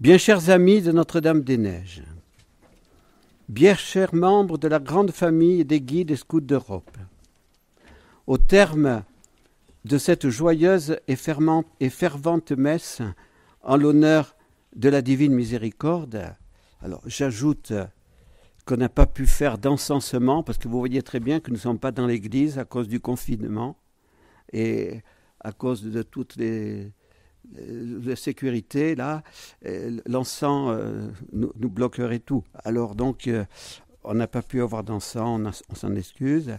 Bien chers amis de Notre-Dame-des-Neiges, bien chers membres de la grande famille des guides et scouts d'Europe, au terme de cette joyeuse et, fervente messe en l'honneur de la divine miséricorde, alors j'ajoute qu'on n'a pas pu faire d'encensement parce que vous voyez très bien que nous ne sommes pas dans l'église à cause du confinement et à cause de toutes les, de sécurité, là, l'encens euh, nous, bloquerait tout. Alors donc, euh, on n'a pas pu avoir d'encens, on, s'en excuse.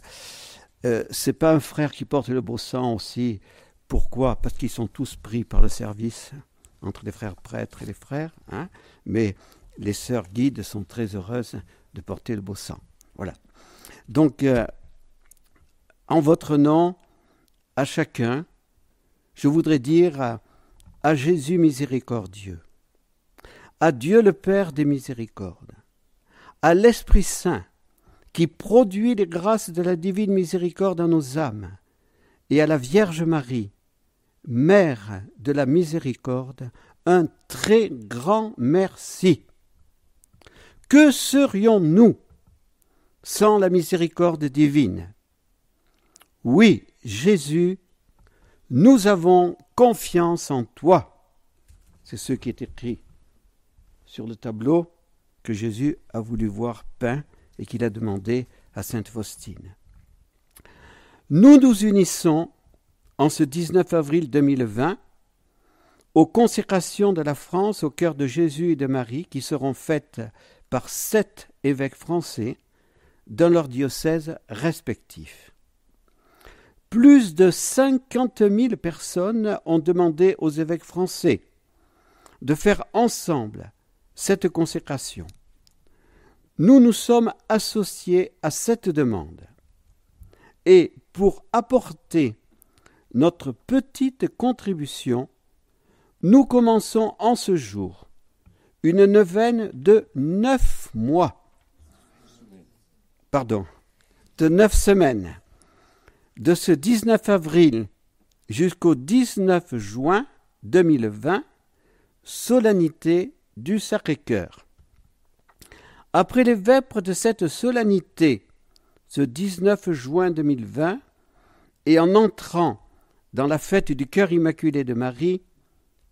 Euh, c'est pas un frère qui porte le beau sang aussi. Pourquoi? Parce qu'ils sont tous pris par le service entre les frères prêtres et les frères. Hein Mais les sœurs guides sont très heureuses de porter le beau sang. Voilà. Donc, en votre nom, à chacun, je voudrais dire à Jésus miséricordieux, à Dieu le Père des miséricordes, à l'Esprit Saint qui produit les grâces de la divine miséricorde dans nos âmes, et à la Vierge Marie, Mère de la miséricorde, un très grand merci. Que serions-nous sans la miséricorde divine? Oui, Jésus, nous avons confiance en toi. C'est ce qui est écrit sur le tableau que Jésus a voulu voir peint et qu'il a demandé à Sainte Faustine. Nous nous unissons en ce 19 avril 2020 aux consécrations de la France au cœur de Jésus et de Marie qui seront faites par sept évêques français dans leurs diocèses respectifs. Plus de 50 000 personnes ont demandé aux évêques français de faire ensemble cette consécration. Nous nous sommes associés à cette demande. Et pour apporter notre petite contribution, nous commençons en ce jour une neuvaine de neuf mois. Pardon, de neuf semaines de ce 19 avril jusqu'au 19 juin 2020, solennité du Sacré-Cœur. Après les vêpres de cette solennité, ce 19 juin 2020, et en entrant dans la fête du cœur immaculé de Marie,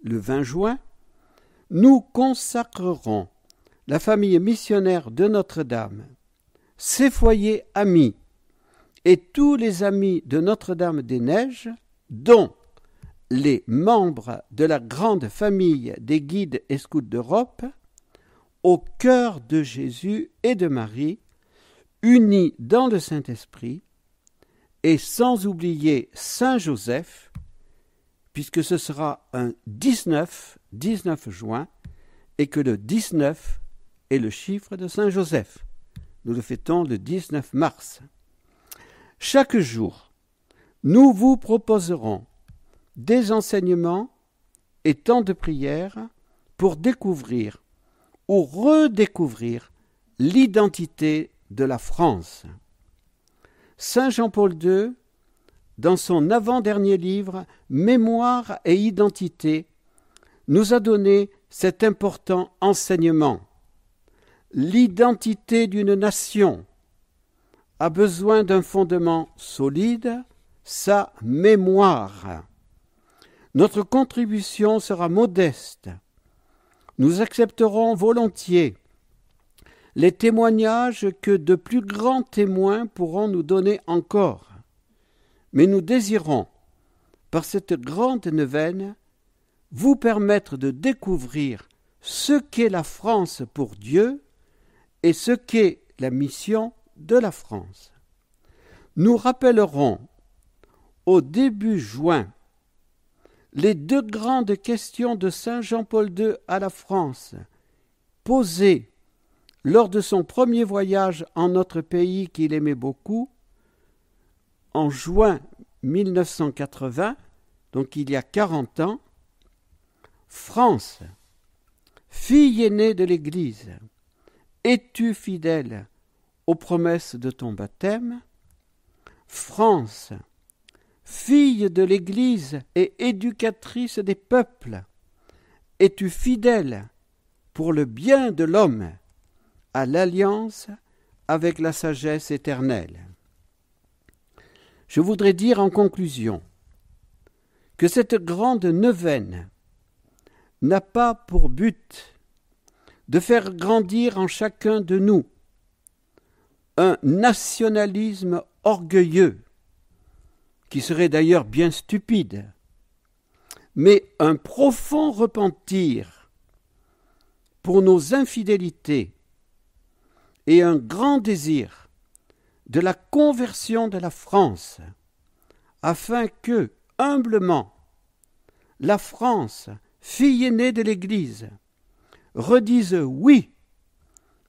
le 20 juin, nous consacrerons la famille missionnaire de Notre-Dame, ses foyers amis, et tous les amis de Notre-Dame-des-Neiges, dont les membres de la grande famille des guides et scouts d'Europe, au cœur de Jésus et de Marie, unis dans le Saint-Esprit, et sans oublier Saint Joseph, puisque ce sera un 19, 19 juin, et que le 19 est le chiffre de Saint Joseph. Nous le fêtons le 19 mars. Chaque jour, nous vous proposerons des enseignements et temps de prière pour découvrir ou redécouvrir l'identité de la France. Saint Jean-Paul II, dans son avant-dernier livre Mémoire et identité, nous a donné cet important enseignement. L'identité d'une nation a besoin d'un fondement solide, sa mémoire. Notre contribution sera modeste. Nous accepterons volontiers les témoignages que de plus grands témoins pourront nous donner encore. Mais nous désirons, par cette grande neuvaine, vous permettre de découvrir ce qu'est la France pour Dieu et ce qu'est la mission de la France. Nous rappellerons au début juin les deux grandes questions de Saint Jean-Paul II à la France, posées lors de son premier voyage en notre pays qu'il aimait beaucoup, en juin 1980, donc il y a quarante ans, France, fille aînée de l'Église, es-tu fidèle aux promesses de ton baptême. France, fille de l'Église et éducatrice des peuples, es-tu fidèle pour le bien de l'homme à l'alliance avec la sagesse éternelle? Je voudrais dire en conclusion que cette grande neuvaine n'a pas pour but de faire grandir en chacun de nous un nationalisme orgueilleux, qui serait d'ailleurs bien stupide, mais un profond repentir pour nos infidélités et un grand désir de la conversion de la France, afin que, humblement, la France, fille aînée de l'Église, redise oui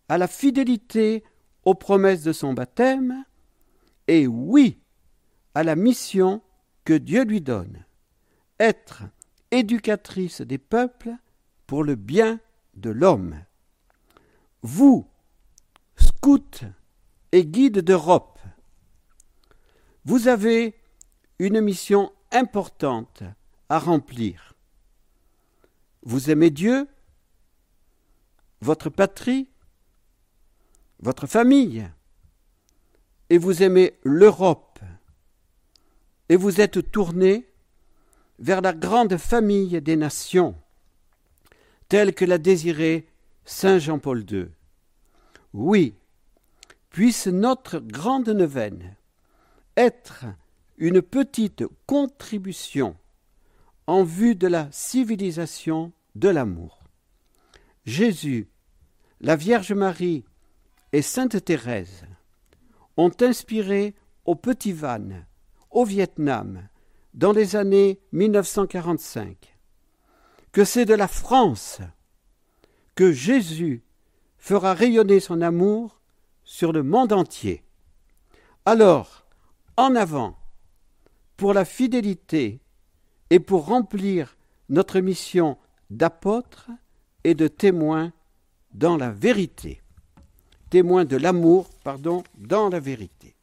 à la fidélité promesses de son baptême et oui à la mission que Dieu lui donne, être éducatrice des peuples pour le bien de l'homme. Vous, scouts et guides d'Europe, vous avez une mission importante à remplir. Vous aimez Dieu, votre patrie, votre famille, et vous aimez l'Europe, et vous êtes tourné vers la grande famille des nations, telle que l'a désirée Saint Jean-Paul II. Oui, puisse notre grande neuvaine être une petite contribution en vue de la civilisation de l'amour. Jésus, la Vierge Marie et Sainte Thérèse ont inspiré au Petit Van, au Vietnam, dans les années 1945, que c'est de la France que Jésus fera rayonner son amour sur le monde entier. Alors, en avant, pour la fidélité et pour remplir notre mission d'apôtre et de témoin dans la vérité. Témoin de l'amour, pardon, dans la vérité.